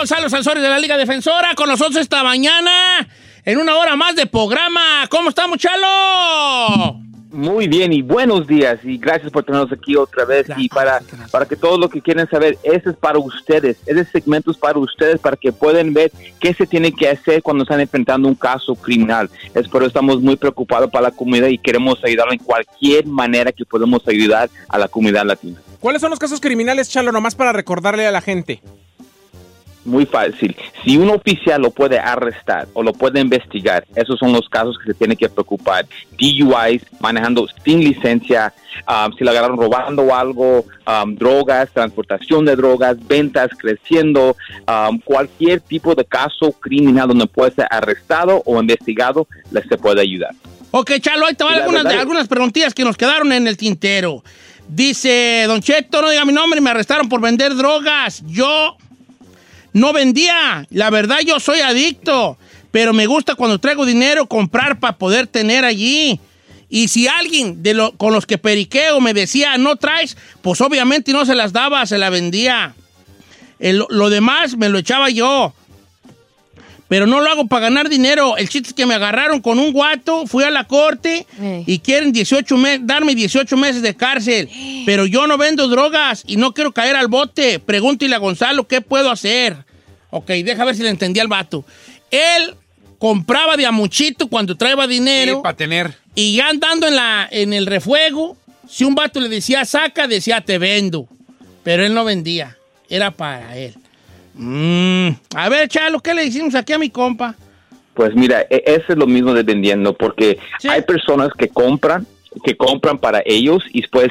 Gonzalo Sansores de la Liga Defensora con nosotros esta mañana en una hora más de programa. ¿Cómo estamos, Chalo? Muy bien y buenos días y gracias por tenernos aquí otra vez y para, para que todo lo que quieren saber, ese es para ustedes, ese segmento es para ustedes para que puedan ver qué se tiene que hacer cuando están enfrentando un caso criminal. Es por eso estamos muy preocupados para la comunidad y queremos ayudar en cualquier manera que podamos ayudar a la comunidad latina. ¿Cuáles son los casos criminales, Chalo, nomás para recordarle a la gente? Muy fácil. Si un oficial lo puede arrestar o lo puede investigar, esos son los casos que se tiene que preocupar. DUIs, manejando sin licencia, um, si le agarraron robando algo, um, drogas, transportación de drogas, ventas creciendo, um, cualquier tipo de caso criminal donde puede ser arrestado o investigado, les se puede ayudar. Ok, Chalo, ahí te van algunas, verdad- algunas preguntillas que nos quedaron en el tintero. Dice, Don Cheto, no diga mi nombre, me arrestaron por vender drogas. Yo no vendía. La verdad, yo soy adicto. Pero me gusta cuando traigo dinero comprar para poder tener allí. Y si alguien de lo, con los que periqueo me decía, no traes, pues obviamente no se las daba, se la vendía. El- lo demás me lo echaba yo. Pero no lo hago para ganar dinero. El chiste es que me agarraron con un guato, fui a la corte y quieren 18 me- darme 18 meses de cárcel. Pero yo no vendo drogas y no quiero caer al bote. Pregúntale a Gonzalo qué puedo hacer. Ok, deja ver si le entendí al vato. Él compraba de a muchito cuando traía dinero. para tener. Y ya andando en, la, en el refuego, si un vato le decía saca, decía te vendo. Pero él no vendía. Era para él. Mm. A ver, Chalo, ¿qué le decimos aquí a mi compa? Pues mira, e- eso es lo mismo de vendiendo, porque hay personas que compran, que compran para ellos y después,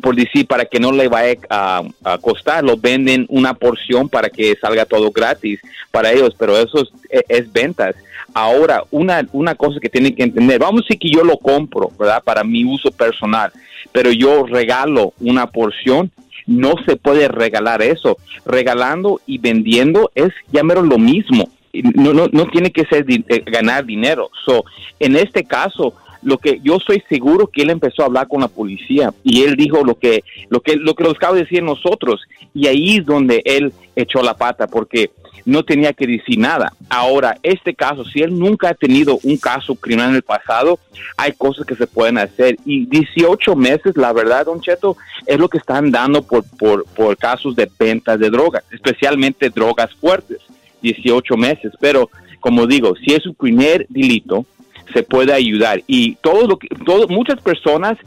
por decir, para que no le vaya a, a costar, lo venden una porción para que salga todo gratis para ellos, pero eso es, e- es ventas. Ahora, una, una cosa que tienen que entender, vamos a decir que yo lo compro, ¿verdad? Para mi uso personal, pero yo regalo una porción, no se puede regalar eso. Regalando y vendiendo es ya lo mismo. No, no, no tiene que ser eh, ganar dinero. So, en este caso, lo que yo estoy seguro que él empezó a hablar con la policía y él dijo lo que lo que lo que los acabo de decir nosotros y ahí es donde él echó la pata porque no tenía que decir nada. Ahora, este caso, si él nunca ha tenido un caso criminal en el pasado, hay cosas que se pueden hacer. Y 18 meses, la verdad, Don Cheto, es lo que están dando por, por, por casos de ventas de drogas, especialmente drogas fuertes. 18 meses. Pero, como digo, si es su primer delito, se puede ayudar. Y todo lo que, todo, muchas personas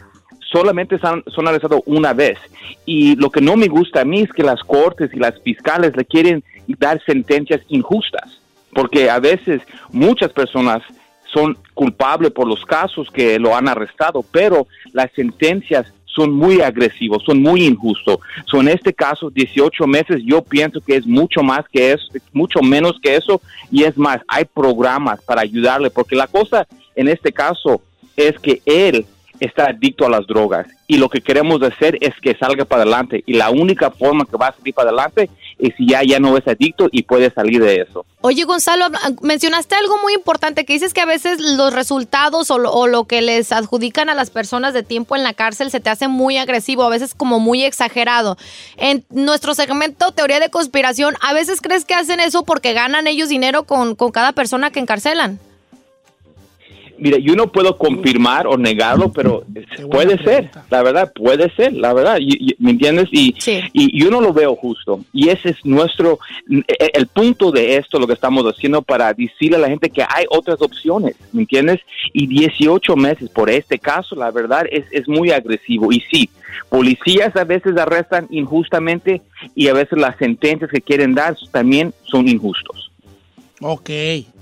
solamente son, son una vez. Y lo que no me gusta a mí es que las cortes y las fiscales le quieren dar sentencias injustas, porque a veces muchas personas son culpables por los casos que lo han arrestado, pero las sentencias son muy agresivos, son muy injustos. So, en este caso, 18 meses, yo pienso que es mucho más que eso, mucho menos que eso, y es más, hay programas para ayudarle, porque la cosa en este caso es que él está adicto a las drogas y lo que queremos hacer es que salga para adelante y la única forma que va a salir para adelante es si ya, ya no es adicto y puede salir de eso. Oye, Gonzalo, mencionaste algo muy importante, que dices que a veces los resultados o lo, o lo que les adjudican a las personas de tiempo en la cárcel se te hace muy agresivo, a veces como muy exagerado. En nuestro segmento Teoría de Conspiración, ¿a veces crees que hacen eso porque ganan ellos dinero con, con cada persona que encarcelan? Mira, yo no puedo confirmar o negarlo, pero puede ser, la verdad, puede ser, la verdad, ¿me entiendes? Y, y yo no lo veo justo. Y ese es nuestro, e, el punto de esto, lo que estamos haciendo para decirle a la gente que hay otras opciones, ¿me entiendes? Y 18 meses por este caso, la verdad, es, es muy agresivo. Y sí, policías a veces arrestan injustamente y a veces las sentencias que quieren dar también son injustos. Ok.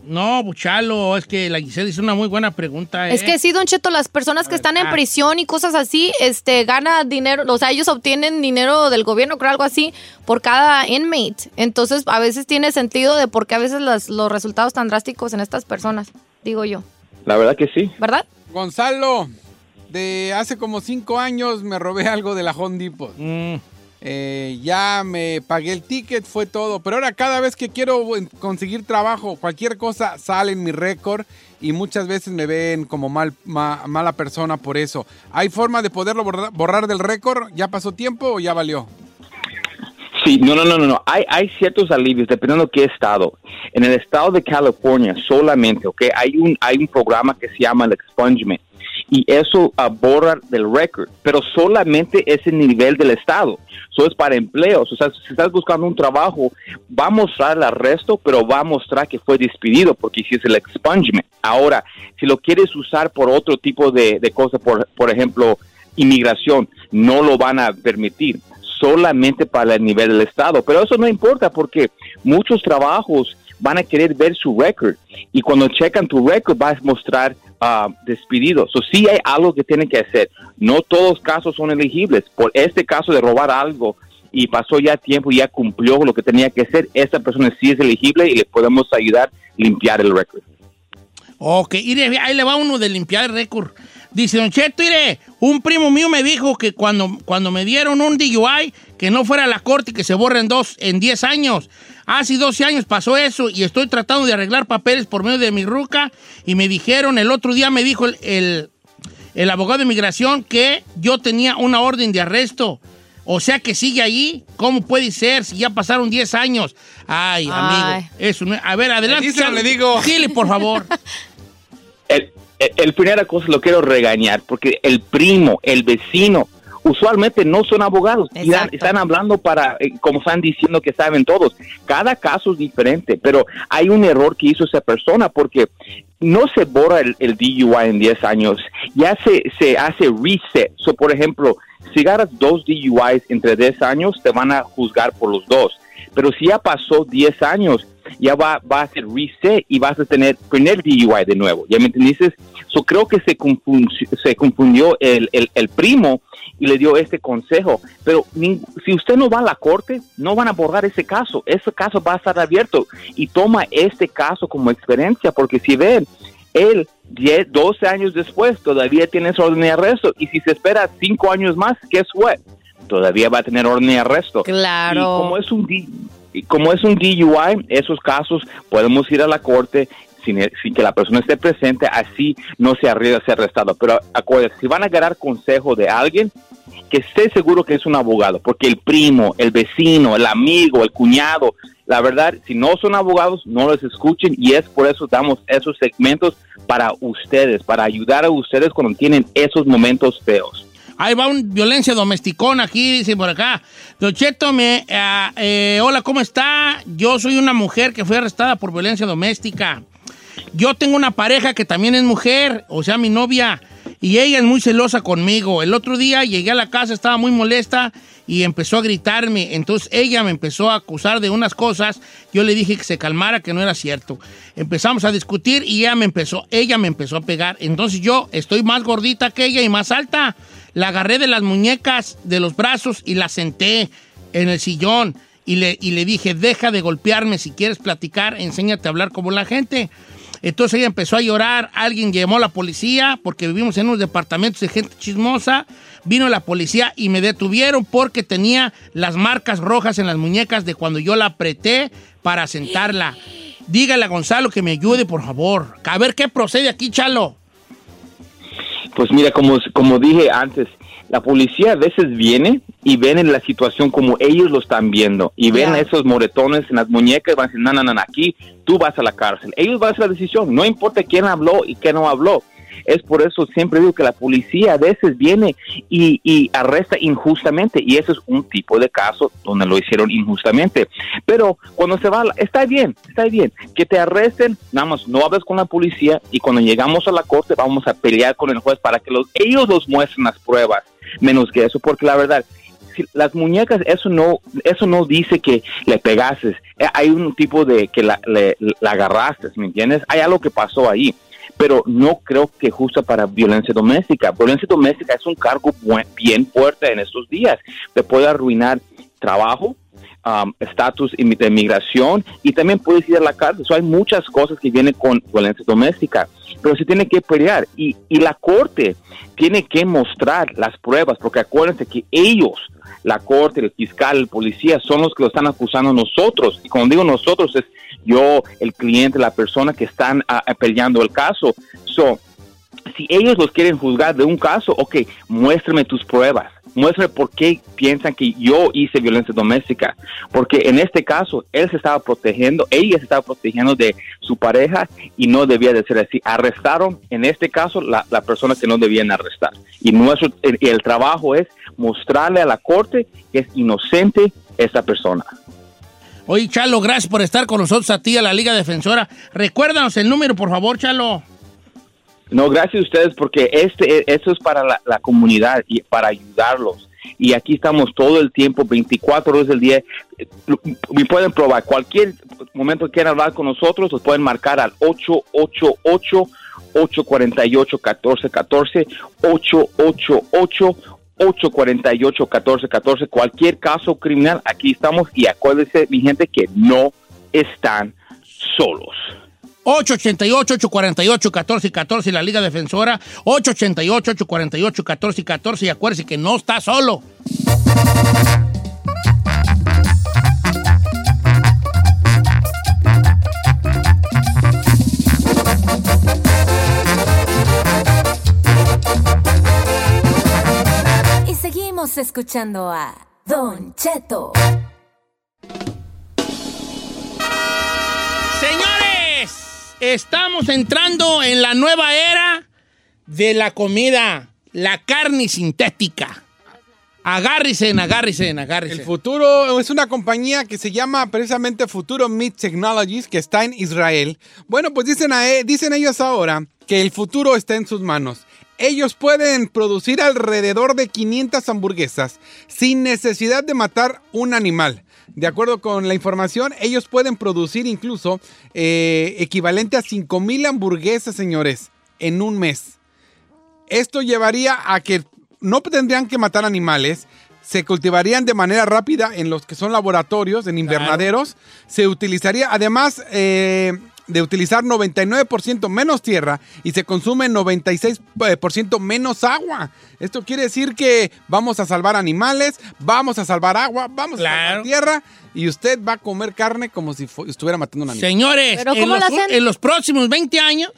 No, Buchalo, es que la Giselle hizo una muy buena pregunta. Es ¿eh? que sí, Don Cheto, las personas que están en prisión y cosas así, este, ganan dinero, o sea, ellos obtienen dinero del gobierno, creo algo así, por cada inmate. Entonces, a veces tiene sentido de por qué a veces los resultados tan drásticos en estas personas, digo yo. La verdad que sí. ¿Verdad? Gonzalo, de hace como cinco años me robé algo de la Home Depot. Mm. Eh, ya me pagué el ticket, fue todo. Pero ahora cada vez que quiero conseguir trabajo, cualquier cosa sale en mi récord y muchas veces me ven como mal, mala persona por eso. ¿Hay forma de poderlo borrar, del récord? ¿Ya pasó tiempo o ya valió? Sí, no, no, no, no, Hay, hay ciertos alivios dependiendo de qué estado. En el estado de California solamente, ¿ok? Hay un, hay un programa que se llama el expungement y eso borra del récord, pero solamente ese nivel del Estado. Eso es para empleos. O sea, si estás buscando un trabajo, va a mostrar el arresto, pero va a mostrar que fue despedido porque hiciste el expungement. Ahora, si lo quieres usar por otro tipo de, cosas, por, por ejemplo, inmigración, no lo van a permitir solamente para el nivel del Estado. Pero eso no importa porque muchos trabajos van a querer ver su récord y cuando checan tu récord vas a mostrar uh, despedidos. O sí hay algo que tienen que hacer. No todos los casos son elegibles. Por este caso de robar algo y pasó ya tiempo y ya cumplió lo que tenía que hacer, esa persona sí es elegible y le podemos ayudar a limpiar el récord. Ok, ahí le va uno de limpiar el récord. Dice Don Cheto, mire, un primo mío me dijo que cuando, cuando me dieron un DUI, que no fuera a la corte y que se borren dos en 10 años. Hace 12 años pasó eso y estoy tratando de arreglar papeles por medio de mi ruca y me dijeron, el otro día me dijo el, el, abogado de migración que yo tenía una orden de arresto. O sea que sigue ahí. ¿Cómo puede ser si ya pasaron 10 años? Ay, amigo. Eso a ver, adelante. le digo. Dile, por favor. el, el, el, primera cosa lo quiero regañar porque el primo, el vecino, usualmente no son abogados y están hablando para, eh, como están diciendo que saben todos. Cada caso es diferente, pero hay un error que hizo esa persona porque no se borra el, DUI en 10 años, ya se, se hace reset. So, por ejemplo, si agarras dos DUIs entre 10 años, te van a juzgar por los dos. Pero si ya pasó 10 años, ya va, va a ser reset y vas a tener primer DUI de nuevo. ¿Ya me entiendes? So, creo que se, confundió, se confundió el, el, el, primo y le dio este consejo. Pero si usted no va a la corte, no van a abordar ese caso. Ese caso va a estar abierto y toma este caso como experiencia porque si ven, él 10, 12 años después todavía tiene su orden de arresto y si se espera 5 años más, ¿qué fue? Todavía va a tener orden de arresto. Claro. Y como es un como es un DUI, esos casos podemos ir a la corte sin, que la persona esté presente, así no se arriesga a ser arrestado. Pero acuérdense, si van a ganar consejo de alguien, que esté seguro que es un abogado, porque el primo, el vecino, el amigo, el cuñado, la verdad, si no son abogados, no los escuchen y es por eso damos esos segmentos para ustedes, para ayudar a ustedes cuando tienen esos momentos feos. Ahí va un violencia domesticona aquí, dice por acá. Don Cheto, me, eh, eh, hola, ¿cómo está? Yo soy una mujer que fue arrestada por violencia doméstica. Yo tengo una pareja que también es mujer, o sea, mi novia, y ella es muy celosa conmigo. El otro día llegué a la casa, estaba muy molesta y empezó a gritarme. Entonces ella me empezó a acusar de unas cosas. Yo le dije que se calmara, que no era cierto. Empezamos a discutir y ella me empezó, ella me empezó a pegar. Entonces yo estoy más gordita que ella y más alta. La agarré de las muñecas, de los brazos y la senté en el sillón. Y le, y le dije, deja de golpearme, si quieres platicar, enséñate a hablar como la gente. Entonces ella empezó a llorar, alguien llamó a la policía porque vivimos en unos departamentos de gente chismosa. Vino la policía y me detuvieron porque tenía las marcas rojas en las muñecas de cuando yo la apreté para sentarla. Dígale a Gonzalo que me ayude, por favor. A ver qué procede aquí, Chalo. Pues mira, como, como dije antes, la policía a veces viene y ven en la situación como ellos lo están viendo y ven esos moretones en las muñecas y van a decir, no, no, no, aquí tú vas a la cárcel. Ellos van a hacer la decisión, no importa quién habló y quién no habló. Es por eso siempre digo que la policía a veces viene y, y arresta injustamente y eso es un tipo de caso donde lo hicieron injustamente. Pero cuando se va, está bien, está bien, que te arresten, nada más no hables con la policía y cuando llegamos a la corte vamos a pelear con el juez para que los, ellos nos muestren las pruebas, menos que eso, porque la verdad, las muñecas, eso no, eso no dice que le pegases. Eh, hay un tipo de que la, la agarraste, ¿me entiendes? Hay algo que pasó ahí. Pero no creo que justo para violencia doméstica. Violencia doméstica es un cargo bien fuerte en estos días. Te puede arruinar trabajo, um, estatus de migración y también puedes ir a la cárcel. hay muchas cosas que vienen con violencia doméstica, pero se tiene que pelear y, y la corte tiene que mostrar las pruebas, porque acuérdense que ellos la corte, el fiscal, el policía, son los que lo están acusando nosotros. Y cuando digo nosotros, es yo, el cliente, la persona que están ah, peleando el caso. So, si ellos los quieren juzgar de un caso, ok, muéstrame tus pruebas. Muéstrame por qué piensan que yo hice violencia doméstica. Porque en este caso, él se estaba protegiendo, ella se estaba protegiendo de su pareja y no debía de ser así. Arrestaron, en este caso, la, la persona que no debían arrestar. Y nuestro, el, el trabajo es mostrarle a la corte que es inocente esa persona. Oye, Chalo, gracias por estar con nosotros a ti, a la Liga Defensora. Recuérdanos el número, por favor, Chalo. No, gracias a ustedes porque este, esto es para la, comunidad y para ayudarlos. Y aquí estamos todo el tiempo, 24 horas del día. Me pueden probar. Cualquier momento que quieran hablar con nosotros, los pueden marcar al 888 848 1414 888 848-1414, cualquier caso criminal, aquí estamos y acuérdense, mi gente, que no están solos. 888-848-1414, la Liga Defensora, 888-848-1414 y acuérdense que no está solo. escuchando a Don Cheto. Estamos entrando en la nueva era de la comida, la carne sintética. Agárrese, agárrese, agárrese. El futuro es una compañía que se llama precisamente Futuro Meat Technologies, que está en Israel. Bueno, pues dicen, e, dicen ellos ahora que el futuro está en sus manos ellos pueden producir alrededor de 500 hamburguesas sin necesidad de matar un animal. De acuerdo con la información, ellos pueden producir incluso eh, equivalente a 5.000 hamburguesas, señores, en un mes. Esto llevaría a que no tendrían que matar animales, se cultivarían de manera rápida en los que son laboratorios, en invernaderos. Se utilizaría, además, eh, de utilizar 99% menos tierra y se consume 96% menos agua. Esto quiere decir que vamos a salvar animales, vamos a salvar agua, vamos a salvar tierra y usted va a comer carne como si estuviera matando un animal. Señores, en, los, próximos 20 años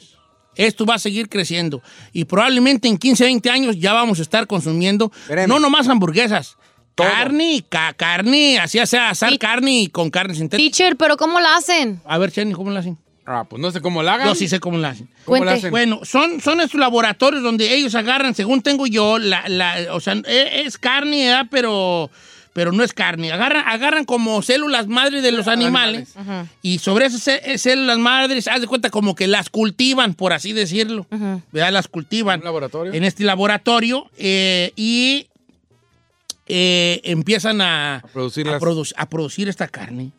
esto va a seguir creciendo y probablemente en 15, 20 años ya vamos a estar consumiendo no nomás hamburguesas, Carne, carne, así sea asar carne con carne sintética. Teacher, pero ¿cómo la hacen? A ver, Chenny, ¿cómo la hacen? Ah, pues no sé cómo la hagan. Yo sí sé cómo la hacen. ¿Cómo la hacen? Bueno, son, son estos laboratorios donde ellos agarran, según tengo yo, la, la o sea, e, es, carne, pero pero no es carne. Agarran, agarran como células madres de los animales, y sobre esas eh, células madres, haz de cuenta como que las cultivan, por así decirlo. ¿Verdad? Las cultivan. ¿En, laboratorio? en este laboratorio eh, y eh, empiezan a, a, producir esta carne.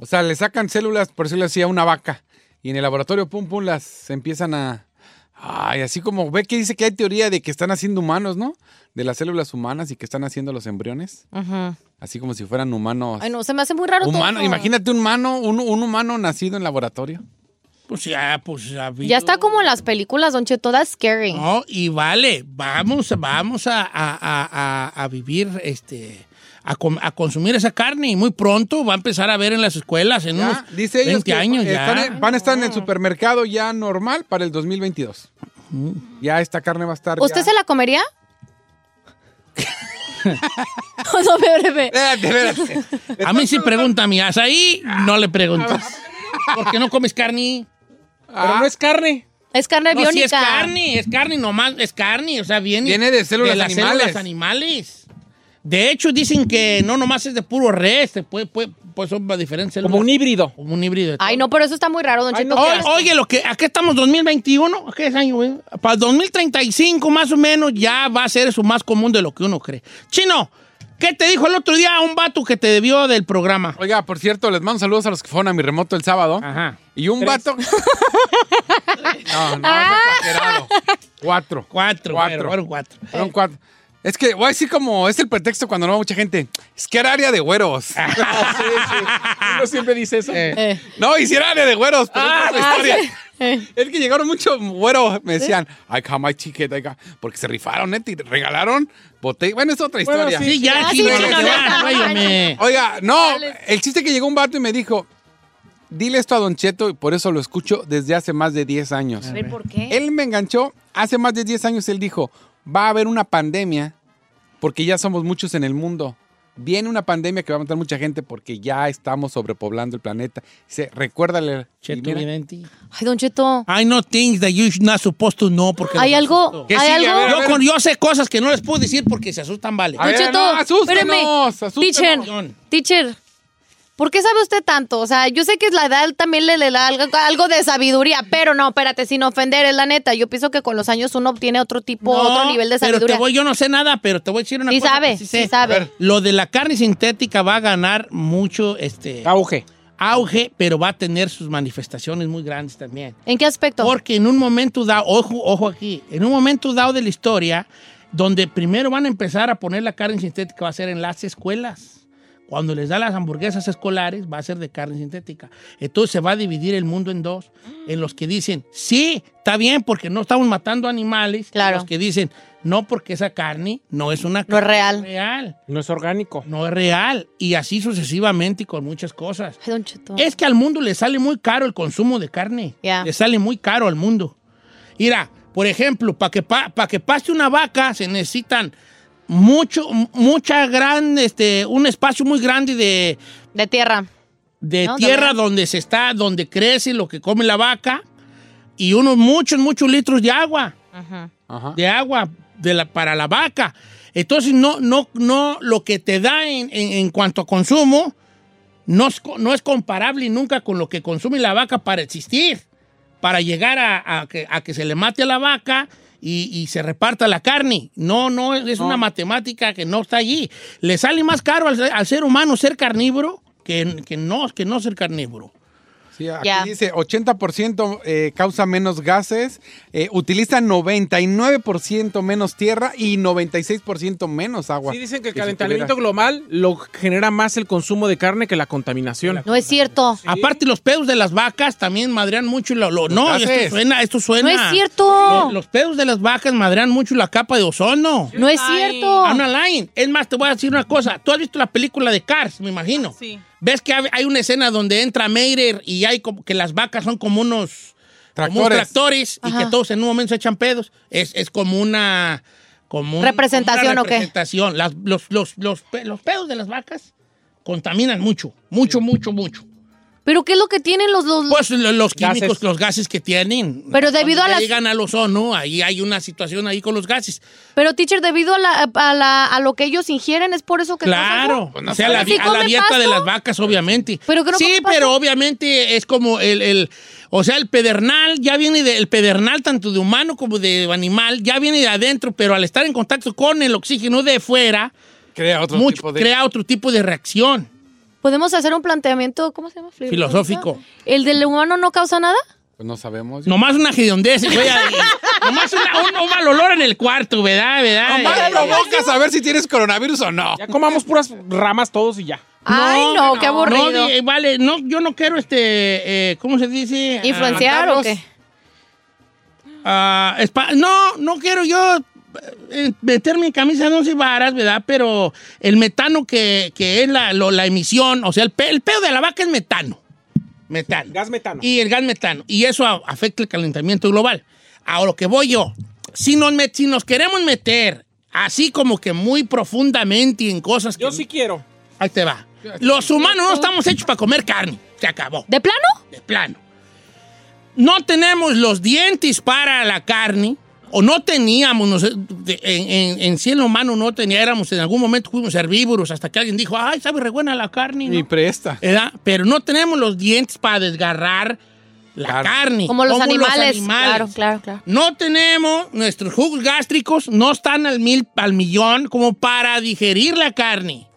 O sea, le sacan células, por decirlo así, a una vaca. Y en el laboratorio, pum, pum, las empiezan a... Ay, así como ve que dice que hay teoría de que están haciendo humanos, ¿no? De las células humanas y que están haciendo los embriones. Así como si fueran humanos. Ay, no, se me hace muy raro humano, Imagínate un humano, un, humano nacido en laboratorio. Pues ya, pues ya. Ya está como en las películas, Don Che, todas scary. No, y vale, vamos, vamos a, a vivir este a, consumir esa carne y muy pronto va a empezar a ver en las escuelas en unos dice 20 años ya. van a estar en el supermercado ya normal para el 2022. Ya esta carne va a estar. ¿Usted se la comería? no, bebé. A mí sí pregunta mi ahí no le preguntas. ¿Por qué no comes carne? Pero no es carne. Es carne No, biónica. sí es carne, es carne nomás, es carne, o sea, viene, Viene de células las animales. células animales. De hecho, dicen que no nomás es de puro res, puede, puede- pues son diferentes. Como un híbrido. Como un híbrido. Ay, no, pero eso está muy raro, Don Ay, no, ¿qué Oye, lo que, aquí estamos 2021, ¿qué es año, güey? Para 2035 más o menos ya va a ser eso más común de lo que uno cree. Chino, ¿qué te dijo el otro día un vato que te debió del programa? Oiga, por cierto, les mando saludos a los que fueron a mi remoto el sábado. Ajá. Y un vato. no, no, Ah. es exagerado. Cuatro. Cuatro, Cuatro. fueron cuatro. Fueron cuatro. Es que voy a decir como es el pretexto cuando no va mucha gente. Es que era área de güeros. Uno siempre dice eso. Eh, no, hiciera área de güeros, pero Ah, es otra historia. Es que llegaron muchos güeros, me decían, I got my ticket, I got-" porque se rifaron, neta, y regalaron botella. Bueno, es otra Bueno, historia. sí, ya, Ah, sí, no. Oiga, no, Dale. el chiste que llegó un vato y me dijo, dile esto a Don Cheto y por eso lo escucho desde hace más de 10 años. A ver, ¿por qué? Él me enganchó, hace más de 10 años él dijo, va a haber una pandemia porque ya somos muchos en el mundo. Viene una pandemia que va a matar mucha gente porque ya estamos sobrepoblando el planeta. Dice, recuérdale. Cheto. Ay, Don Cheto. I know things that you're not supposed to know porque ¿Hay algo? asusto. ¿Qué ¿Hay sigue? algo? Yo, con- yo sé cosas que no les puedo decir porque se asustan, vale. A Don ver, Cheto, no, asústenos, asústenos. Teacher, teacher, ¿por qué sabe usted tanto? O sea, yo sé que la edad también le, le da algo, algo de sabiduría, pero no, espérate, sin ofender, es la neta. Yo pienso que con los años uno obtiene otro tipo, No, otro nivel de Pero sabiduría. te voy, yo no sé nada, pero te voy a decir una Sí cosa. sabe, sí sé. sabe. Lo de la carne sintética va a ganar mucho este Auge. auge, pero va a tener sus manifestaciones muy grandes también. ¿En qué aspecto? Porque en un momento dado, ojo, ojo aquí, en un momento dado de la historia, donde primero van a empezar a poner la carne sintética va a ser en las escuelas. Cuando les da las hamburguesas escolares, va a ser de carne sintética. Entonces se va a dividir el mundo en dos. En los que dicen, sí, está bien porque no estamos matando animales. Claro. Y los que dicen, no porque esa carne no es una No es carne real. real. No es orgánico. No es real. Y así sucesivamente y con muchas cosas. Ay, Don Cheto. Es que al mundo le sale muy caro el consumo de carne. Ya. Le sale muy caro al mundo. Mira, por ejemplo, para que, pa- pa que paste una vaca se necesitan mucho, mucha gran, este, un espacio muy grande de, De tierra. de No, tierra también. donde se está, donde crece lo que come la vaca y unos muchos, muchos litros de agua Ajá. Ajá. de agua de la, para la vaca. Entonces, no, no, no, lo que te da en, en- en cuanto a consumo no es, no es comparable nunca con lo que consume la vaca para existir, para llegar a, a que, a que se le mate a la vaca y, y se reparta la carne. No, no, es una matemática que no está allí. Le sale más caro al, al ser humano ser carnívoro que, que, no, que no ser carnívoro. Sí, aquí dice 80% eh, causa menos gases, eh, utiliza 99% menos tierra y 96% menos agua. Sí, dicen que el calentamiento global lo genera más el consumo de carne que la contaminación. No es cierto. Aparte, los pedos de las vacas también madrean mucho. Lo, lo- no, gases. esto suena, esto suena. No es cierto. Lo- Los, pedos de las vacas madrean mucho la capa de ozono. No es cierto. Ana Line. Es más, te voy a decir una cosa. Tú has visto la película de Cars, me imagino. Sí. ¿Ves que hay una escena donde entra Meirer y hay como que las vacas son como unos como unos Tractores. y que todos en un momento se echan pedos? Es, es como una... Como un- ¿Representación como una o qué? representación. Las- los, los, los, los pedos de las vacas contaminan mucho, mucho, mucho, mucho. ¿Pero qué es lo que tienen los... los Pues lo- los químicos, Gases. los gases que tienen. Pero debido Cuando a las- llegan al ozono, ahí hay una situación ahí con los gases. Pero, teacher, debido a, la, a, la- a lo que ellos ingieren, es por eso que... Claro. Pues no o sea, la, ¿Sí a la dieta de las vacas, obviamente. ¿Pero que no sí, pasto? pero obviamente es como el, el- O sea, el pedernal ya viene del pedernal, tanto de humano como de animal, ya viene de adentro, pero al estar en contacto con el oxígeno de fuera, Crea otro mucho, tipo de... crea otro tipo de reacción. ¿Podemos hacer un planteamiento, ¿cómo se llama? Filosófico. ¿El del humano no causa nada? Pues no sabemos. Nomás una hediondez, güey. ahí. Nomás una- un, un mal olor en el cuarto, ¿verdad? ¿verdad? Nomás Eh, provocas a ver si tienes coronavirus o no. Ya comamos puras ramas todos y ya. Ay, no, qué aburrido. No, di- vale, no, yo no quiero este, eh, ¿cómo se dice? Ah, ¿Influenciar o Carlos. qué? Ah, no, no quiero yo eh, meterme en camisa de once varas, ¿verdad? Pero el metano que, que es la, lo- la emisión, o sea, el, pe- el pedo de la vaca es metano. Metano. Gas metano. Y el gas metano. Y eso a- afecta el calentamiento global. A lo que voy yo, si nos, met- si nos queremos meter así como que muy profundamente en cosas que... Yo sí quiero. Ahí te va. Los humanos no estamos hechos para comer carne. Se acabó. ¿De plano? De plano. no tenemos los dientes para la carne, o no teníamos, no sé, de- en, en, en sí en lo humano no teníamos, en algún momento fuimos herbívoros hasta que alguien dijo, ay, sabe re buena la carne, ¿no? Y presta. Pero no tenemos los dientes para desgarrar la Claro. carne. Como los animales. Claro, claro, claro. No tenemos, nuestros jugos gástricos no están al, mil, al millón como para digerir la carne.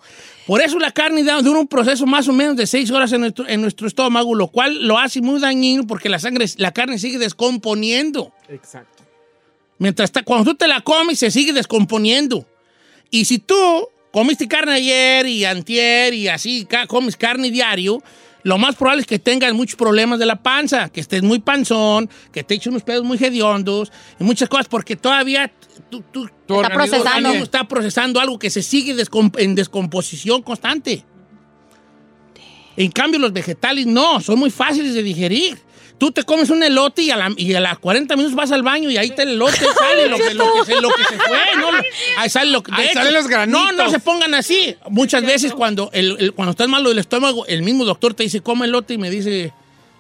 Por eso la carne da- dura un proceso más o menos de seis horas en nuestro, en nuestro estómago, lo cual lo hace muy dañino porque la sangre, la carne sigue descomponiendo. Exacto. Mientras está, cuando tú te la comes, se sigue descomponiendo. Y si tú comiste carne ayer y antier y así comes carne diario, lo más probable es que tengas muchos problemas de la panza, que estés muy panzón, que te eches unos pedos muy hediondos y muchas cosas, porque todavía tu, tu- Tu Está procesando. está procesando algo que se sigue descom- en descomposición constante. En cambio, los vegetales no, son muy fáciles de digerir. Tú te comes un elote y a, la, y a las 40 minutos vas al baño y ahí te el elote sale lo que, lo que se, lo que se fue. ¿no? Ahí sale lo salen los granitos. No, no se pongan así. Muchas veces cuando, el, el- cuando estás malo del estómago, el mismo doctor te dice, come elote y me dice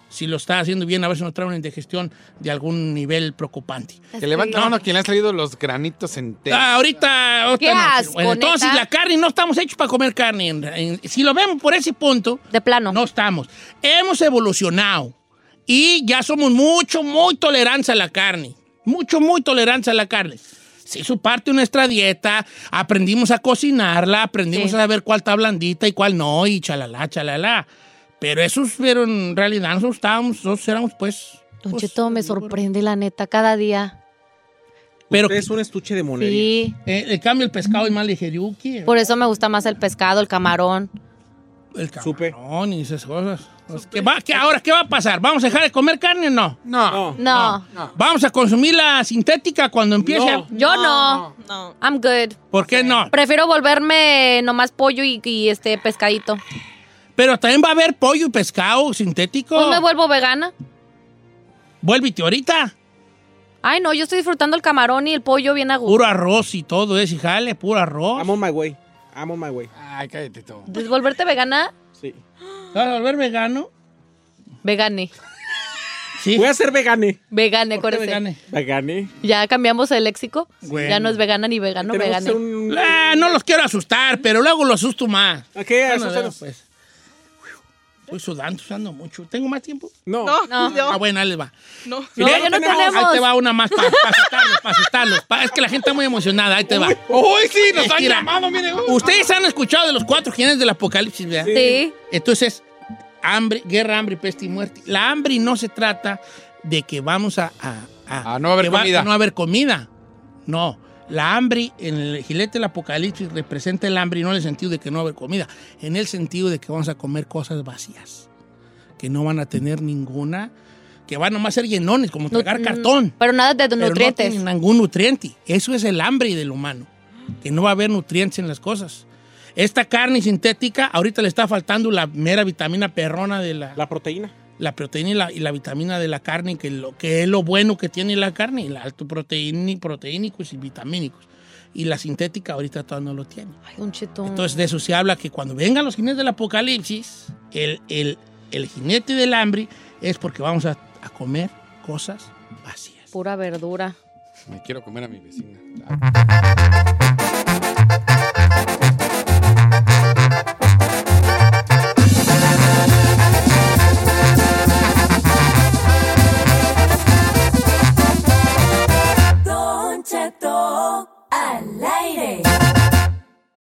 si lo está haciendo bien, a ver si no trae una indigestión de algún nivel preocupante. Que levanta la mano a quien le han salido los granitos enteros. Ah, ahorita, ahorita Qué no, asco, bueno, entonces, la carne no estamos hechos para comer carne. En- en- si lo vemos por ese punto, De plano. no estamos. Hemos evolucionado y ya somos mucho, muy tolerantes a la carne. Mucho, muy tolerantes a la carne. Se hizo parte de nuestra dieta, aprendimos a cocinarla, aprendimos Sí. a saber cuál está blandita y cuál no, y chalala, chalala. Pero eso, pero en realidad nosotros estábamos, nosotros éramos pues... Don pues, Cheto, me sorprende la neta cada día. Pero es un estuche de monería. Sí. eh, en cambio el pescado es más ligeriuki. Por eso me gusta más el pescado, el camarón. El Supe. camarón y esas cosas. Pues, ¿qué va, qué, ahora, ¿qué va a pasar? ¿Vamos a dejar de comer carne o no? No. No. ¿Vamos a consumir la sintética cuando empiece? No. a- Yo no. No. I'm good. ¿Por qué no? Prefiero volverme nomás pollo y, y, este pescadito. Pero también va a haber pollo y pescado sintético. Pues me vuelvo vegana. Vuélvete ahorita. Ay, no, yo estoy disfrutando el camarón y el pollo bien a gusto. Puro arroz y todo eso, y jale, puro arroz. I'm on my way. I'm on my way. Ay, cállate todo. ¿Volverte vegana? Sí. ¿Te vas a volver vegano? Vegane. Sí. Voy a ser vegane. Vegane, ¿Por qué acuérdese. vegane? Vegane. Ya cambiamos el léxico. Bueno. Ya no es vegana ni vegano, vegane. un... Ah, no los quiero asustar, pero luego los asusto más. Ok, Bueno, asústanos. pues. Estoy sudando, sudando mucho. ¿Tengo más tiempo? No. No, No. Ah, bueno, ahí les va. No. No, Mira, ya no Ahí tenemos. te va una más para asustarlos, para asustarlos. Pa- Es que la gente está muy emocionada. Ahí te va. ¡Uy, sí! Nos han llamado, mire. uy. Ustedes han escuchado de los cuatro jinetes del apocalipsis, ¿verdad? Sí. Entonces, hambre, guerra, hambre, peste y muerte. La hambre no se trata de que vamos a... a, no haber comida. no va a haber comida. No. La hambre en el gilete del apocalipsis representa el hambre y no en el sentido de que no va a haber comida, en el sentido de que vamos a comer cosas vacías, que no van a tener ninguna, que van nomás a ser llenones, como tragar Nu- cartón. Pero nada de pero nutrientes. no tienen ningún nutriente. Eso es el hambre del humano, que no va a haber nutrientes en las cosas. Esta carne sintética, ahorita le está faltando la mera vitamina perrona de la, la, La proteína. proteína y la, y la vitamina de la carne, que, lo, que es lo bueno que tiene la carne, el alto proteíni- proteínicos y vitamínicos. Y la sintética ahorita todavía no lo tiene. Ay, un cheto. Entonces de eso se habla que cuando vengan los jinetes del apocalipsis, el, el, el jinete del hambre es porque vamos a, a comer cosas vacías. Pura verdura. Me quiero comer a mi vecina.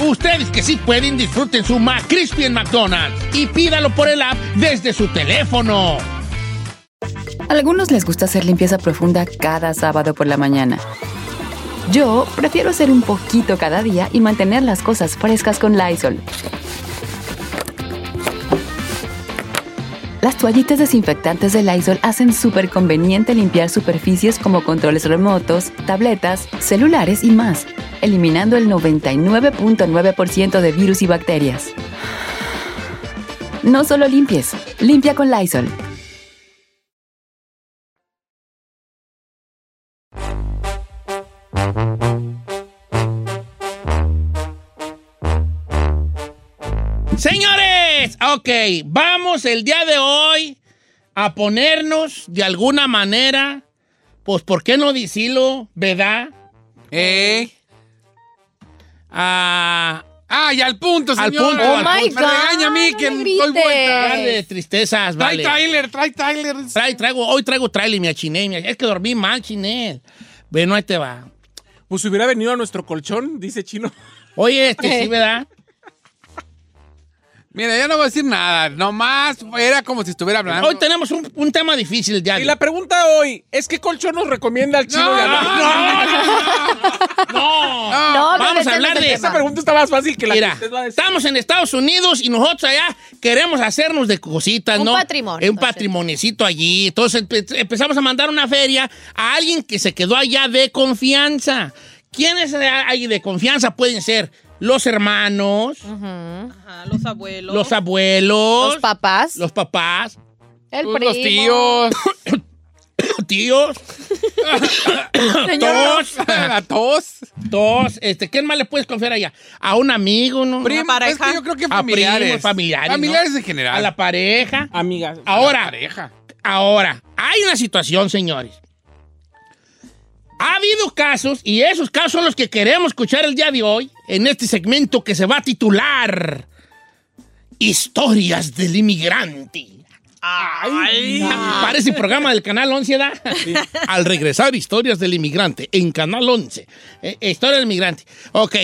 Ustedes que sí pueden, disfruten su McCrispy en McDonald's y pídalo por el app desde su teléfono. Algunos les gusta hacer limpieza profunda cada sábado por la mañana. Yo prefiero hacer un poquito cada día y mantener las cosas frescas con Lysol. Las toallitas desinfectantes de Lysol hacen súper conveniente limpiar superficies como controles remotos, tabletas, celulares y más, eliminando el 99.9% de virus y bacterias. No solo limpies, limpia con Lysol. Señores, ok, vamos el día de hoy a ponernos de alguna manera, pues, ¿por qué no decirlo, verdad? ¿Eh? A, Ah, y al punto, Al señor. punto, Oh al my Me regaña a mí God, que no doy vuelta. tristezas, Trae vale. Tyler, trae Tyler. Trae- traigo, hoy traigo trailer, mi achiné, mi- Es que dormí mal, chiné. Bueno, ahí te va. Pues si hubiera venido a nuestro colchón, dice Chino. Oye, este sí, ¿verdad? Mira, yo no voy a decir nada. Nomás era como si estuviera hablando. Hoy tenemos un, un tema difícil el de Y la pregunta hoy es ¿qué colchón nos recomienda al Chino? No, y a no? No, No, pero vamos a hablar no el de... Esa pregunta está más fácil que la Mira, que usted va a decir. estamos en Estados Unidos y nosotros allá queremos hacernos de cositas, Un ¿no? patrimonio, Un entonces. patrimonecito allí. Entonces empe- empezamos a mandar una feria a alguien que se quedó allá de confianza. ¿Quiénes hay de confianza? Pueden ser los hermanos, Ajá, los abuelos. los abuelos, Los papás, los papás, el Pues, primo. los tíos. tíos, todos, La tos. todos. Este, ¿Quién más le puedes confiar allá? A un amigo, ¿no? Primo, pareja. Es que yo creo que A familiares. primos, familiares, ¿no? Familiares en general. A la pareja. Amigas. Ahora, pareja. Ahora, hay una situación, señores. Ha habido casos, y esos casos son los que queremos escuchar el día de hoy, en este segmento que se va a titular Historias del Inmigrante. Ay, Parece programa del Canal 11, ¿da? Al regresar, Historias del Inmigrante, en Canal 11. Eh, Historias del Inmigrante. Ok.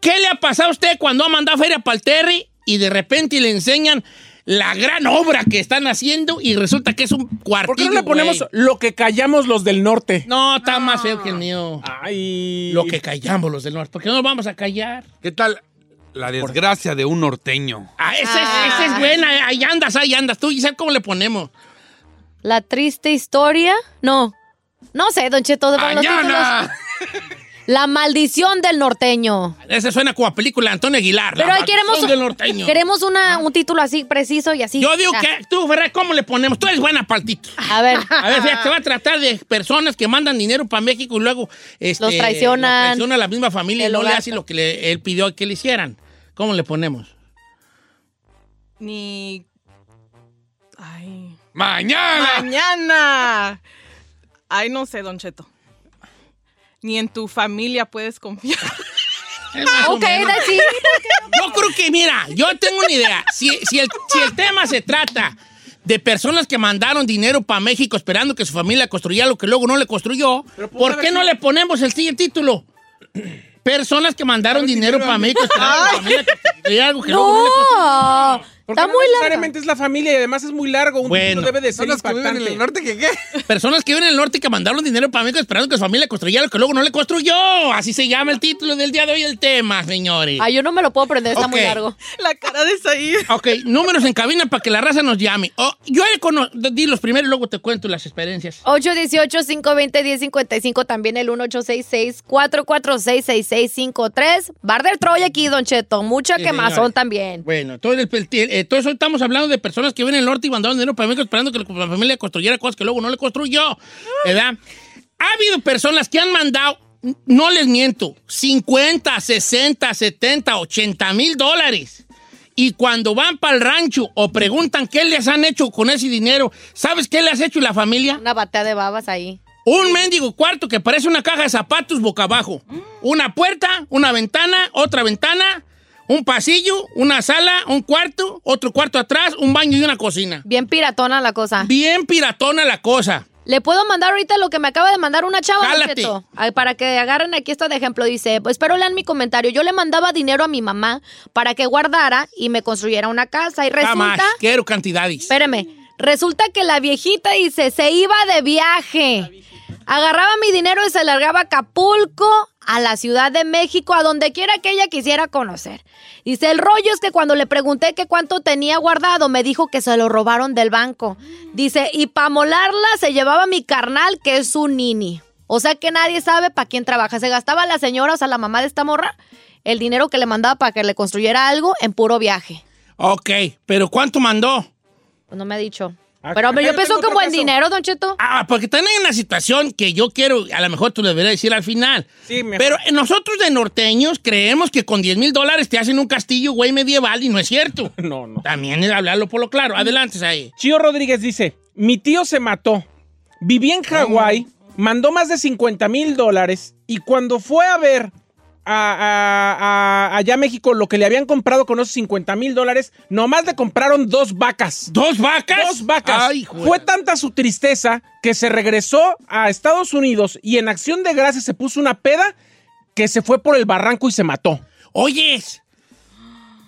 ¿Qué le ha pasado a usted cuando ha mandado feria para el Terry y de repente le enseñan la gran obra que están haciendo y resulta que es un cuartillo, ¿Por qué no le ponemos lo que callamos los del norte? No, está más feo que el mío. Ay. Lo que callamos los del norte. ¿Por qué no nos vamos a callar? ¿Qué tal la desgracia de un norteño? Ah, esa, es, esa es buena. Ahí andas, ahí andas. Tú, Giselle, ¿cómo le ponemos? La triste historia. No. No sé, Don Cheto. de. ¡Mañana! La maldición del norteño. Esa suena como a película de Antonio Aguilar. Pero La ahí queremos, maldición del norteño. queremos una, un título así preciso y así. Yo digo Ya. que tú, Ferrer, ¿cómo le ponemos? Tú eres buena partito. A ver. A ver, fíjate, se va a tratar de personas que mandan dinero para México y luego este, Los traicionan. lo traiciona la misma familia y no le hogar. hace lo que le- él pidió que le hicieran. ¿Cómo le ponemos? Ni. Ay. ¡Mañana! Mañana. Ay, no sé, Don Cheto. Ni en tu familia puedes confiar. Ok, menos. sí. Yo creo que, mira, yo tengo una idea. Si, si el, si el tema se trata de personas que mandaron dinero para México esperando que su familia construyera lo que luego no le construyó, pudo ¿por qué no le ponemos el siguiente título? Personas que mandaron dinero para México esperando que su familia construyera algo que luego no le construyó. Porque está no muy larga. necesariamente es la familia y además es muy largo. Un Bueno, debe de ser que viven en el norte que qué. Personas que viven en el norte y que mandaron dinero para México esperando que su familia construyera lo que luego no le construyó. Así se llama el título del día de hoy el tema, señores. Ay, yo no me lo puedo prender, está muy largo. La cara de Said. Ok, números en cabina para que la raza nos llame. Oh, yo cono- di los primeros y luego te cuento las experiencias. 818-520-1055, también el 1866-446-6653. Bar del Troya aquí, Don Cheto. Mucha Sí, quemazón señores. también. Bueno, todo, el, el- eh, todo eso estamos hablando de personas que viven en el norte y mandaron dinero para México esperando que la familia construyera cosas que luego no le construyó. ¿Verdad? Ha habido personas que han mandado, no les miento, 50, 60, 70, 80 mil dólares. Y cuando van para el rancho o preguntan qué les han hecho con ese dinero, ¿sabes qué le has hecho la familia? Una batea de babas ahí. Un mendigo cuarto que parece una caja de zapatos boca abajo. Una puerta, una ventana, otra ventana, un pasillo, una sala, un cuarto, otro cuarto atrás, un baño y una cocina. Bien piratona la cosa. Bien piratona la cosa. Le puedo mandar ahorita lo que me acaba de mandar una chava, Don para que agarren aquí esto de ejemplo. Dice, pues espero lean mi comentario. Yo le mandaba dinero a mi mamá para que guardara y me construyera una casa. Y Jamás. resulta, Quiero cantidades. espéreme, resulta que la viejita dice, se iba de viaje. Agarraba mi dinero y se largaba a Acapulco, a la Ciudad de México, a donde quiera que ella quisiera conocer. Dice, el rollo es que cuando le pregunté que cuánto tenía guardado, me dijo que se lo robaron del banco. Dice, y para molarla se llevaba mi carnal, que es un nini. O sea que nadie sabe para quién trabaja. Se gastaba la señora, o sea, la mamá de esta morra, el dinero que le mandaba para que le construyera algo en puro viaje. Ok, pero ¿cuánto mandó? Pues no me ha dicho. Ah, Pero hombre, yo pienso que buen caso. dinero, Don Cheto. Ah, porque están en una situación que yo quiero, a lo mejor tú le deberías decir al final. Sí, mejor. Pero nosotros de norteños creemos que con 10 mil dólares te hacen un castillo, güey, medieval y no es cierto. No, no. También es hablarlo por lo claro. Adelante, ahí. Chío Rodríguez dice, mi tío se mató, vivía en Hawái, mandó más de 50 mil dólares y cuando fue a ver a, a- a- allá a México lo que le habían comprado con esos 50 mil dólares, nomás le compraron dos vacas. ¿Dos vacas? Dos vacas. Ay. Fue tanta su tristeza que se regresó a Estados Unidos y en acción de gracias se puso una peda que se fue por el barranco y se mató. Oyes.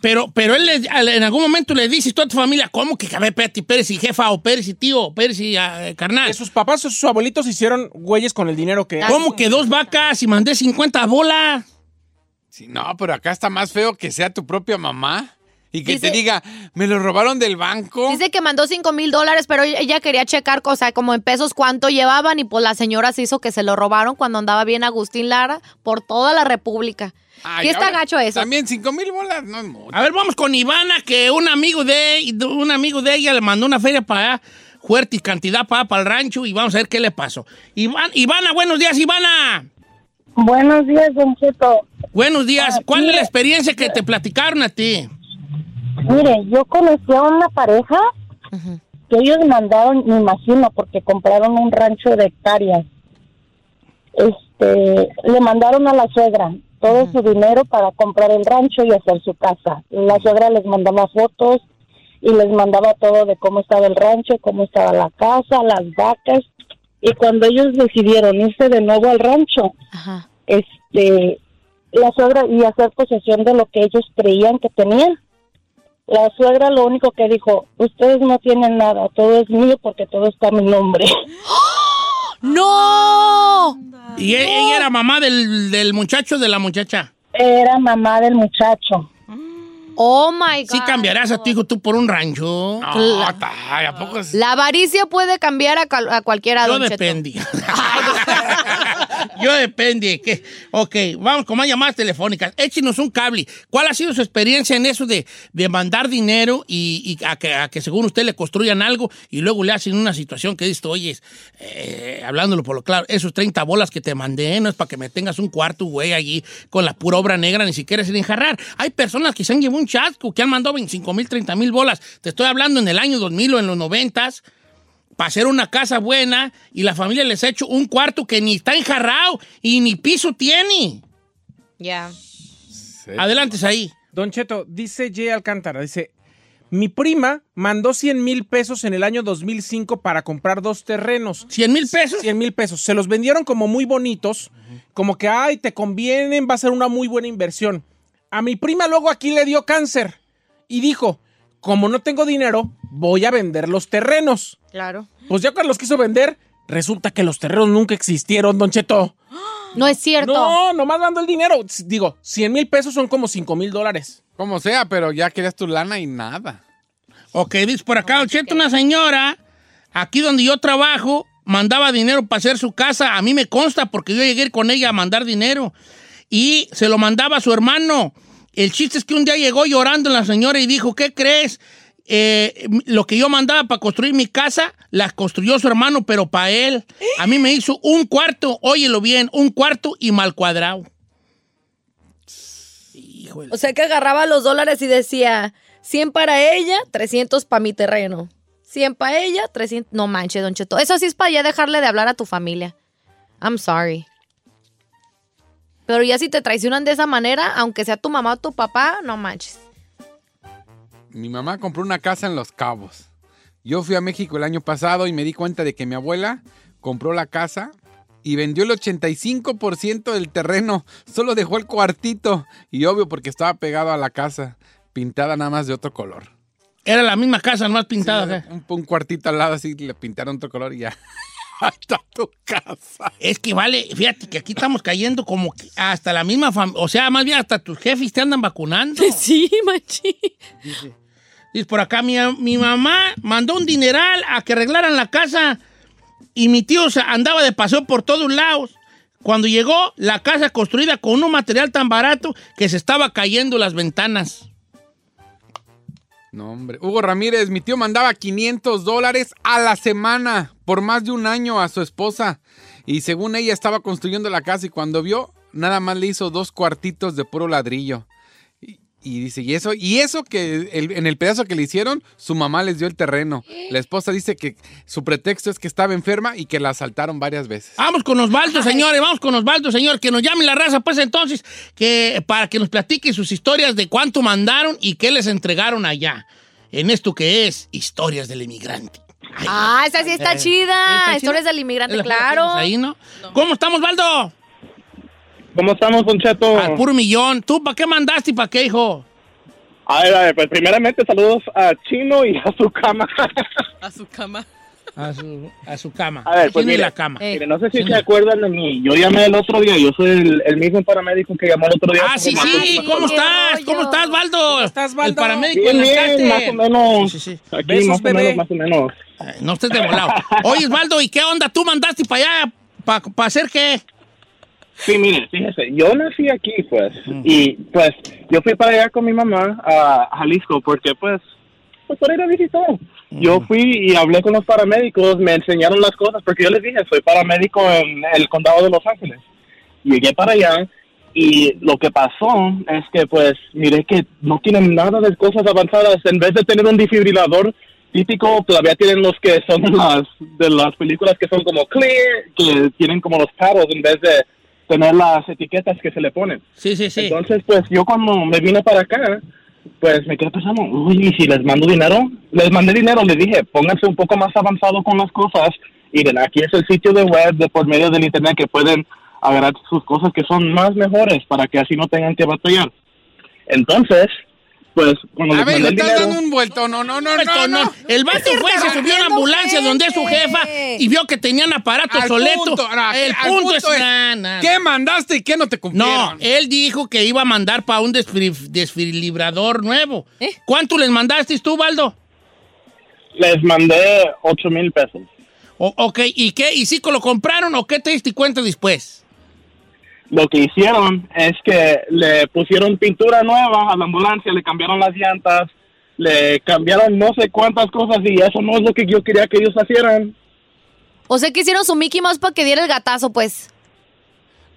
Pero, pero él en algún momento le dices tú a tu familia, ¿cómo que, a ver, espérate, Pérez y jefa, o Pérez y tío, Pérez y ah, carnal? Que sus papás o sus abuelitos hicieron güeyes con el dinero que... ¿Cómo que dos vacas y mandé 50 bolas? Sí, no, pero acá está más feo que sea tu propia mamá y que Dice- te diga, me lo robaron del banco. Dice que mandó 5 mil dólares, pero ella quería checar, o sea, como en pesos cuánto llevaban y pues la señora se hizo que se lo robaron cuando andaba bien Agustín Lara por toda la República. Ay, ¿Qué está ahora, gacho eso? También cinco mil bolas, no es mucho. A ver, vamos con Ivana, que un amigo de un amigo de ella le mandó una feria para allá, fuerte y cantidad para, para el rancho, y vamos a ver qué le pasó. Iván, Ivana, buenos días, Ivana. Buenos días, Don Cheto. Buenos días. Ah, ¿Cuál es la experiencia que te platicaron a ti? Mire, yo conocí a una pareja que ellos mandaron, me imagino, porque compraron un rancho de hectáreas. Este, le mandaron a la suegra todo su dinero para comprar el rancho y hacer su casa. La suegra les mandaba fotos y les mandaba todo de cómo estaba el rancho, cómo estaba la casa, las vacas. Y cuando ellos decidieron irse de nuevo al rancho, Ajá. este la suegra y hacer posesión de lo que ellos creían que tenían. La suegra lo único que dijo, ustedes no tienen nada, todo es mío porque todo está a mi nombre. ¡No! Y e- ella era mamá del, del muchacho de la muchacha. Era mamá del muchacho. Oh my God. Sí cambiarás a tu hijo tú por un rancho. No, ta- ¿a poco es? La avaricia puede cambiar a, cal- a cualquiera, Yo depende. Yo depende. ¿qué? Ok, vamos con más llamadas telefónicas. Échenos un cable. ¿Cuál ha sido su experiencia en eso de, de mandar dinero y, y a, que, a que según usted le construyan algo y luego le hacen una situación que dice, oye, eh, hablándolo por lo claro, esos 30 bolas que te mandé no es para que me tengas un cuarto, güey, allí con la pura obra negra, ni siquiera sin enjarrar. Hay personas que se han llevado un chasco, que han mandado 25 mil, 30 mil bolas. Te estoy hablando en el año 2000 o en los 90 para hacer una casa buena y la familia les ha hecho un cuarto que ni está enjarrado y ni piso tiene. Ya. Adelante, ahí. Don Cheto, dice Jay Alcántara, dice, Mi prima mandó 100 mil pesos en el año 2005 para comprar dos terrenos. ¿100 mil pesos? 100 mil pesos. Se los vendieron como muy bonitos, como que, ay, te convienen, va a ser una muy buena inversión. A mi prima luego aquí le dio cáncer y dijo, como no tengo dinero, voy a vender los terrenos. Claro. Pues ya cuando los quiso vender, resulta que los terrenos nunca existieron, Don Cheto. No es cierto. No, nomás mandó el dinero. Digo, 100 mil pesos son como 5 mil dólares. Como sea, pero ya querías tu lana y nada. Ok, dice por acá, Don Cheto, una señora, aquí donde yo trabajo, mandaba dinero para hacer su casa. A mí me consta porque yo llegué con ella a mandar dinero. Y se lo mandaba a su hermano. El chiste es que un día llegó llorando la señora y dijo, ¿qué crees? Eh, lo que yo mandaba para construir mi casa, la construyó su hermano, pero para él. A mí me hizo un cuarto, óyelo bien, un cuarto y mal cuadrado. O sea que agarraba los dólares y decía 100 para ella, 300 para mi terreno. 100 para ella, 300. No manches, Don Cheto. Eso sí es para ya dejarle de hablar a tu familia. I'm sorry. Pero ya si te traicionan de esa manera, aunque sea tu mamá o tu papá, no manches. Mi mamá compró una casa en Los Cabos. Yo fui a México el año pasado y me di cuenta de que mi abuela compró la casa y vendió el 85% del terreno. Solo dejó el cuartito. Y obvio porque estaba pegado a la casa, pintada nada más de otro color. Era la misma casa, nomás pintada. Sí, un, un cuartito al lado así, le pintaron otro color y ya. Está tu casa. Es que vale, fíjate que aquí estamos cayendo como que hasta la misma familia, o sea, más bien hasta tus jefes te andan vacunando. Sí, machi. Dice, dice por acá, mi, mi mamá mandó un dineral a que arreglaran la casa y mi tío se andaba de paseo por todos lados. Cuando llegó, la casa construida con un material tan barato que se estaba cayendo las ventanas. No, hombre. Hugo Ramírez, mi tío mandaba 500 dólares a la semana por más de un año a su esposa. Y según ella estaba construyendo la casa y cuando vio, nada más le hizo dos cuartitos de puro ladrillo. Y, dice, ¿y eso? Y eso que el- en el pedazo que le hicieron, su mamá les dio el terreno. La esposa dice que su pretexto es que estaba enferma y que la asaltaron varias veces. Vamos con Osvaldo, señores, vamos con Osvaldo, señor, que nos llame la raza, pues entonces, que para que nos platique sus historias de cuánto mandaron y qué les entregaron allá. En esto que es Historias del Inmigrante. Ah, esa sí está Eh, chida. ¿está chida? Historias del inmigrante, claro. ahí, ¿no? ¿Cómo estamos, Osvaldo? ¿Cómo estamos, Don Cheto? Al puro millón. ¿Tú para qué mandaste y para qué, hijo? A ver, a ver, pues primeramente saludos a Chino y a su cama. A su cama. A su, a su cama. A ver, pues mire, la cama. mire, no sé si se acuerdan de mí. Yo llamé el otro día, yo soy el, el mismo paramédico que llamó el otro día. Ah, sí, sí. ¿Cómo estás? ¿Cómo estás, Valdo? ¿Cómo estás, El paramédico Bien, en bien, más o menos. Aquí, Besos, más o menos, más o menos. No estés de volado. Oye, Osvaldo, ¿y qué onda? ¿Tú mandaste para allá? ¿Para hacer qué? Sí, mire, fíjese, yo nací aquí, pues, y pues yo fui para allá con mi mamá a Jalisco porque, pues, pues para ir a visitar. Yo fui y hablé con los paramédicos, me enseñaron las cosas porque yo les dije, soy paramédico en el condado de Los Ángeles. Llegué para allá y lo que pasó es que, pues, miré que no tienen nada de cosas avanzadas. En vez de tener un desfibrilador típico, todavía tienen los que son las, de las películas que son como clear, que tienen como los paddles en vez de tener las etiquetas que se le ponen. Sí, sí, sí. Entonces, pues yo cuando me vine para acá, pues me quedé pensando, uy, ¿y si les mando dinero, les mandé dinero, les dije, pónganse un poco más avanzado con las cosas. Miren, aquí es el sitio de web de por medio del internet que pueden agarrar sus cosas que son más mejores para que así no tengan que batallar. Entonces, pues cuando A ver, le el estás dinero, dando un vuelto. No, no, no, Vuelto, no, no. El vato fue, se subió a la ambulancia donde es su jefa y vio que tenían aparatos Al soletos. punto, no, el al punto, punto es, es, na, na, ¿Qué mandaste y qué no te cumplieron? No, él dijo que iba a mandar para un desfibribrador nuevo. ¿Eh? ¿Cuánto les mandaste tú, Baldo? les mandé ocho mil pesos. O- ok, ¿y qué? ¿Y sí lo compraron o qué te diste cuenta después? Lo que hicieron es que le pusieron pintura nueva a la ambulancia, le cambiaron las llantas, le cambiaron no sé cuántas cosas y eso no es lo que yo quería que ellos hicieran. O sea que hicieron su Mickey Mouse para que diera el gatazo, pues.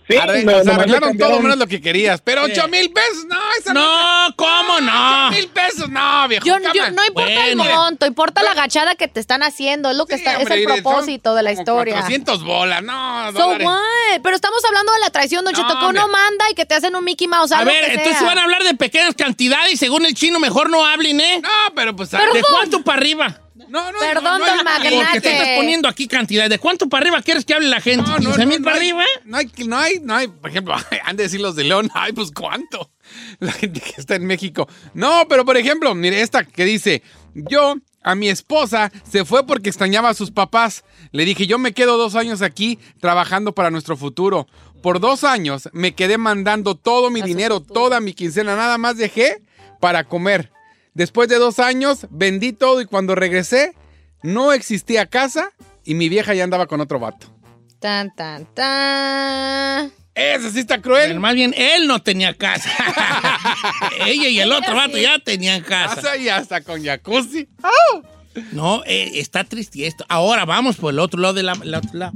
Sí, Arre- no, arreglaron todo menos lo que querías. Pero Sí. 8 mil pesos, no, esa No, ¿cómo no? 8 mil pesos, no, viejo. Yo, yo- no importa el Bueno. monto, importa la agachada que te están haciendo, es lo que Sí, está, es hombre, el mire, son propósito de la historia. 400 bolas, no, So dólares. what? Pero estamos hablando de la traición, Don No, Cheto, que uno manda y que te hacen un Mickey Mouse, A ver, que entonces sea. van a hablar de pequeñas cantidades y según el chino mejor no hablen, ¿eh? No, pero pues... Pero ¿De cuánto para arriba? No, no, Perdón, no, no, don Magnate. Porque tú estás poniendo aquí cantidades. ¿De cuánto para arriba quieres que hable la gente? No, no, ¿15 no, mil no para arriba? No hay, no hay, no hay, por ejemplo, han de decir los de León, ay, pues cuánto. La gente que está en México. No, pero por ejemplo, mire, esta que dice, yo a mi esposa se fue porque extrañaba a sus papás. Le dije, yo me quedo dos años aquí trabajando para nuestro futuro. Por dos años me quedé mandando todo mi dinero, toda mi quincena, nada más dejé para comer. Después de dos años vendí todo y cuando regresé no existía casa y mi vieja ya andaba con otro vato. Tan, tan, tan. Ese sí está cruel. Pero más bien, él no tenía casa. Ella y el otro vato ya tenían casa. Casa y hasta con jacuzzi. No, eh, está triste esto. Ahora vamos por el otro lado del otro lado.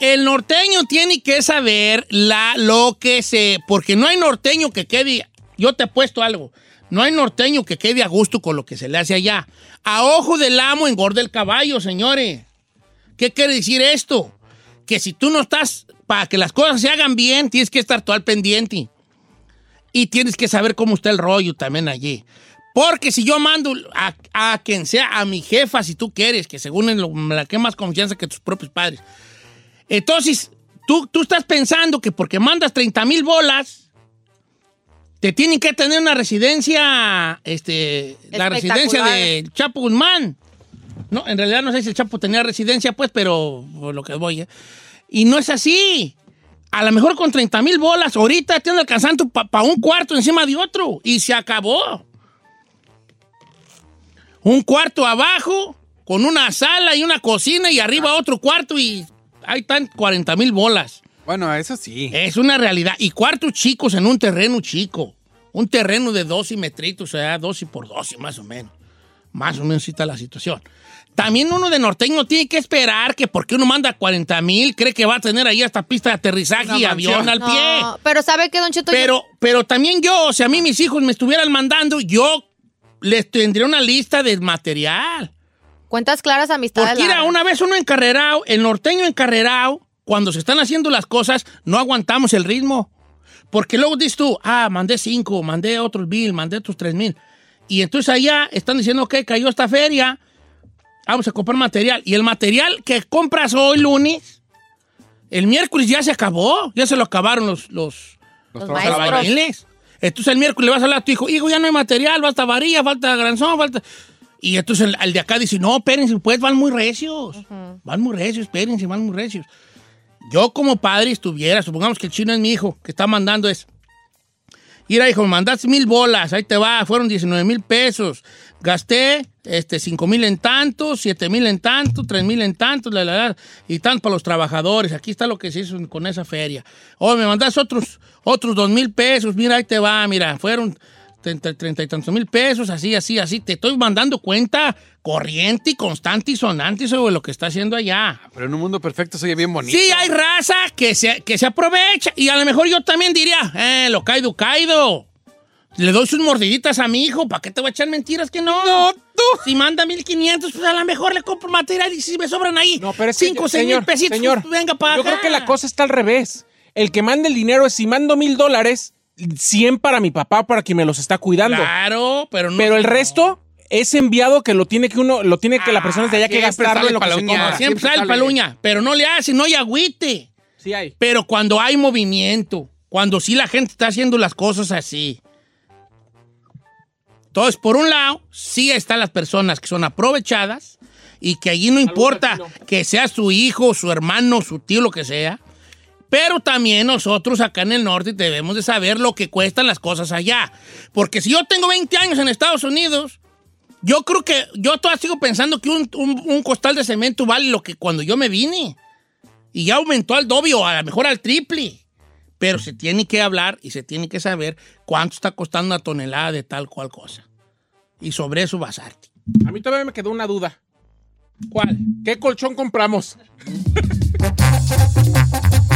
El norteño tiene que saber la, lo que se... Porque no hay norteño que quede... Yo te he puesto algo. No hay norteño que quede a gusto con lo que se le hace allá. A ojo del amo engorda el caballo, señores. ¿Qué quiere decir esto? Que si tú no estás... Para que las cosas se hagan bien, tienes que estar todo al pendiente. Y tienes que saber cómo está el rollo también allí. Porque si yo mando a, a quien sea, a mi jefa, si tú quieres, que según lo- la que más confianza que tus propios padres. Entonces, tú, tú estás pensando que porque mandas 30 mil bolas, te tienen que tener una residencia, este, la residencia de Chapo Guzmán. No, en realidad no sé si el Chapo tenía residencia, pues, pero por lo que voy. ¿eh? Y no es así. A lo mejor con 30 mil bolas, ahorita te ando alcanzando para un cuarto encima de otro. Y se acabó. Un cuarto abajo, con una sala y una cocina, y arriba otro cuarto, y ahí están 40 mil bolas. Bueno, eso sí. Es una realidad. Y cuartos chicos en un terreno chico. Un terreno de 12 metritos, o sea, 12 por 12, más o menos. Más o menos sí está la situación. También uno de norteño tiene que esperar que porque uno manda 40 mil, cree que va a tener ahí hasta pista de aterrizaje y avión al pie. No, pero ¿sabe qué, Don Cheto? Yo- Pero, pero también yo, si a mí mis hijos me estuvieran mandando, yo les tendría una lista de material. Cuentas claras, amistades Porque mira, una vez uno encarrerado, el norteño encarrerado, cuando se están haciendo las cosas, no aguantamos el ritmo. Porque luego dices tú, ah, mandé cinco, mandé otros mil, mandé otros tres mil. Y entonces allá están diciendo que cayó esta feria, vamos a comprar material. Y el material que compras hoy lunes, el miércoles ya se acabó, ya se lo acabaron los, los, Los los albañiles. Entonces el miércoles le vas a hablar a tu hijo, hijo, ya no hay material, falta varilla, falta granzón, falta... Y entonces el, el de acá dice, no, espérense, pues van muy recios. Van muy recios, espérense, van muy recios. Yo como padre estuviera, supongamos que el chino es mi hijo, que está mandando es. Mira, hijo, me mandaste mil bolas, ahí te va, fueron 19 mil pesos. Gasté este, 5 mil en tanto, 7 mil en tanto, 3 mil en tanto, la, y tanto para los trabajadores. Aquí está lo que se hizo con esa feria. Oh, me mandas otros, otros 2 mil pesos, mira, ahí te va, mira, fueron 30, 30 y tantos mil pesos, así, así, así. Te estoy mandando cuenta corriente y constante y sonante sobre lo que está haciendo allá. Pero en un mundo perfecto soy bien bonito. Sí, hay raza que se, que se aprovecha. Y a lo mejor yo también diría, eh, lo caído, caído. Le doy sus mordiditas a mi hijo. ¿Para qué te voy a echar mentiras que no? No, tú. Si manda 1500, pues a lo mejor le compro material y si me sobran ahí No, pero es que, 5 o 6 mil señor, pesitos, señor, pues venga para Yo acá. creo que la cosa está al revés. El que manda el dinero es si mando mil dólares, 100 para mi papá, para quien me los está cuidando. Claro, pero no. Pero el resto es enviado que lo tiene que uno, lo tiene que la persona de allá que gastarlo en lo que se paluña. compra. Siempre sale el paluña, pero no le hace, no hay agüite. Sí hay. Pero cuando hay movimiento, cuando sí la gente está haciendo las cosas así. Entonces, por un lado, sí están las personas que son aprovechadas y que allí no importa que sea su hijo, su hermano, su tío, lo que sea. Pero también nosotros acá en el norte debemos de saber lo que cuestan las cosas allá. Porque si yo tengo 20 años en Estados Unidos, yo creo que yo todavía sigo pensando que un, un- un costal de cemento vale lo que cuando yo me vine. Y ya aumentó al doble o a lo mejor al triple. Pero se tiene que hablar y se tiene que saber cuánto está costando una tonelada de tal cual cosa. Y sobre eso basarte. A mí todavía me quedó una duda. ¿Cuál? ¿Qué colchón compramos?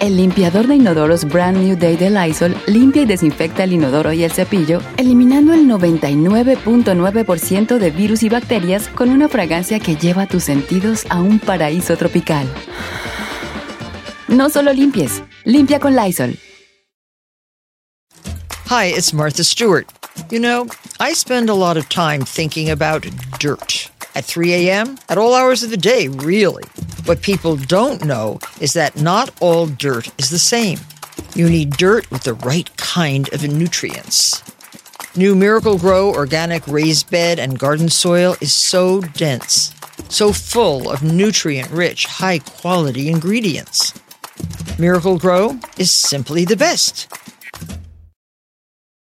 El limpiador de inodoros Brand New Day de Lysol limpia y desinfecta el inodoro y el cepillo, eliminando el 99.9% de virus y bacterias con una fragancia que lleva tus sentidos a un paraíso tropical. No solo limpies, limpia con Lysol. Hi, it's Martha Stewart. You know, I spend a lot of time thinking about dirt. At 3 a.m., at all hours of the day, really. What people don't know is that not all dirt is the same. You need dirt with the right kind of nutrients. New Miracle Grow organic raised bed and garden soil is so dense, so full of nutrient rich, high quality ingredients. Miracle Grow is simply the best.